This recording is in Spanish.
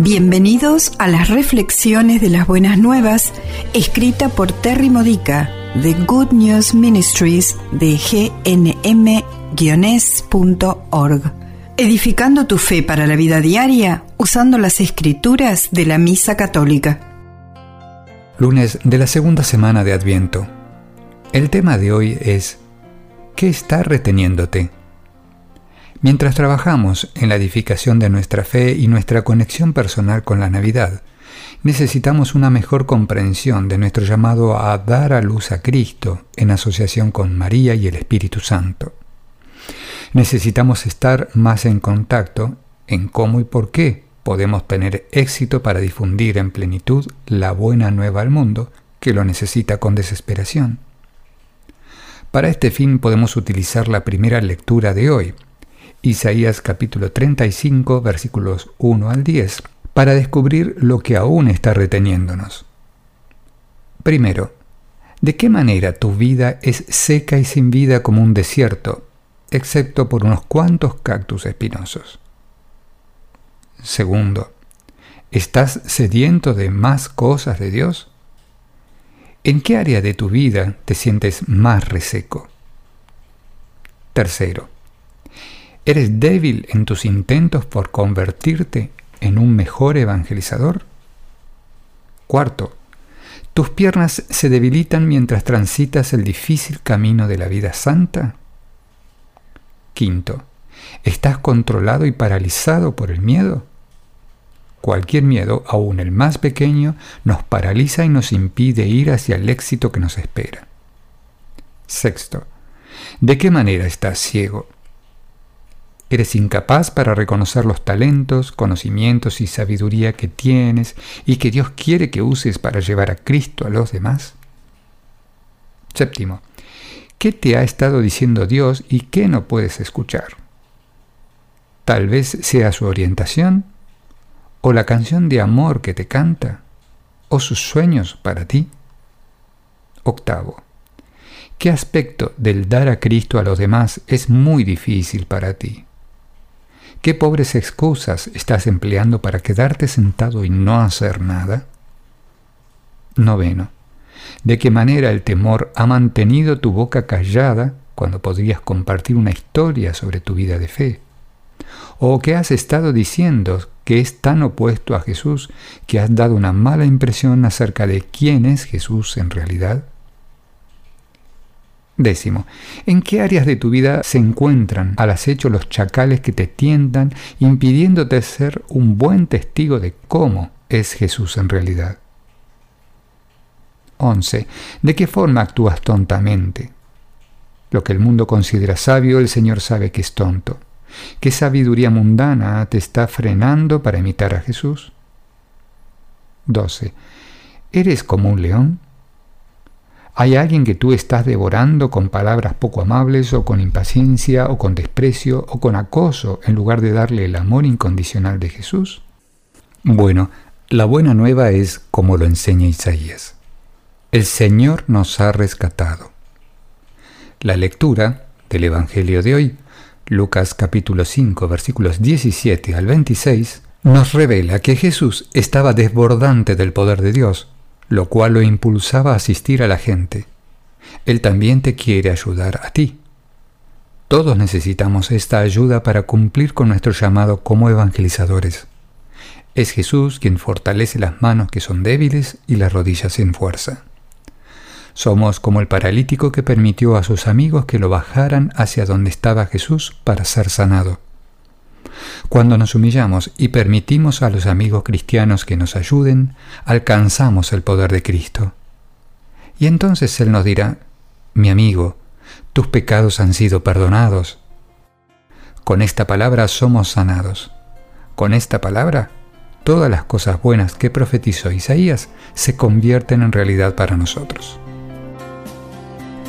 Bienvenidos a las reflexiones de las buenas nuevas, escrita por Terry Modica de Good News Ministries de gnm-es.org. Edificando tu fe para la vida diaria usando las escrituras de la Misa Católica. Lunes de la segunda semana de Adviento. El tema de hoy es ¿Qué está reteniéndote? Mientras trabajamos en la edificación de nuestra fe y nuestra conexión personal con la Navidad, necesitamos una mejor comprensión de nuestro llamado a dar a luz a Cristo en asociación con María y el Espíritu Santo. Necesitamos estar más en contacto en cómo y por qué podemos tener éxito para difundir en plenitud la buena nueva al mundo que lo necesita con desesperación. Para este fin podemos utilizar la primera lectura de hoy, Isaías capítulo 35 versículos 1 al 10, para descubrir lo que aún está reteniéndonos. Primero, ¿de qué manera tu vida es seca y sin vida como un desierto, excepto por unos cuantos cactus espinosos? Segundo, ¿estás sediento de más cosas de Dios? ¿En qué área de tu vida te sientes más reseco? Tercero, ¿Eres débil en tus intentos por convertirte en un mejor evangelizador? Cuarto, ¿tus piernas se debilitan mientras transitas el difícil camino de la vida santa? Quinto, ¿estás controlado y paralizado por el miedo? Cualquier miedo, aun el más pequeño, nos paraliza y nos impide ir hacia el éxito que nos espera. Sexto, ¿de qué manera estás ciego? Eres incapaz para reconocer los talentos, conocimientos y sabiduría que tienes y que Dios quiere que uses para llevar a Cristo a los demás. Séptimo, ¿qué te ha estado diciendo Dios y qué no puedes escuchar? Tal vez sea su orientación, o la canción de amor que te canta, o sus sueños para ti. Octavo, ¿qué aspecto del dar a Cristo a los demás es muy difícil para ti? ¿Qué pobres excusas estás empleando para quedarte sentado y no hacer nada? Noveno. ¿De qué manera el temor ha mantenido tu boca callada cuando podrías compartir una historia sobre tu vida de fe? ¿O qué has estado diciendo que es tan opuesto a Jesús que has dado una mala impresión acerca de quién es Jesús en realidad? Décimo, ¿en qué áreas de tu vida se encuentran al acecho los chacales que te tientan, impidiéndote ser un buen testigo de cómo es Jesús en realidad? 11. ¿De qué forma actúas tontamente? Lo que el mundo considera sabio, el Señor sabe que es tonto. ¿Qué sabiduría mundana te está frenando para imitar a Jesús? 12. ¿Eres como un león? Hay alguien que tú estás devorando con palabras poco amables o con impaciencia o con desprecio o con acoso en lugar de darle el amor incondicional de Jesús. Bueno, la buena nueva es como lo enseña Isaías. El Señor nos ha rescatado. La lectura del Evangelio de hoy, Lucas capítulo 5 versículos 17 al 26, nos revela que Jesús estaba desbordante del poder de Dios lo cual lo impulsaba a asistir a la gente. Él también te quiere ayudar a ti. Todos necesitamos esta ayuda para cumplir con nuestro llamado como evangelizadores. Es Jesús quien fortalece las manos que son débiles y las rodillas sin fuerza. Somos como el paralítico que permitió a sus amigos que lo bajaran hacia donde estaba Jesús para ser sanado. Cuando nos humillamos y permitimos a los amigos cristianos que nos ayuden, alcanzamos el poder de Cristo. Y entonces Él nos dirá, mi amigo, tus pecados han sido perdonados. Con esta palabra somos sanados. Con esta palabra, todas las cosas buenas que profetizó Isaías se convierten en realidad para nosotros.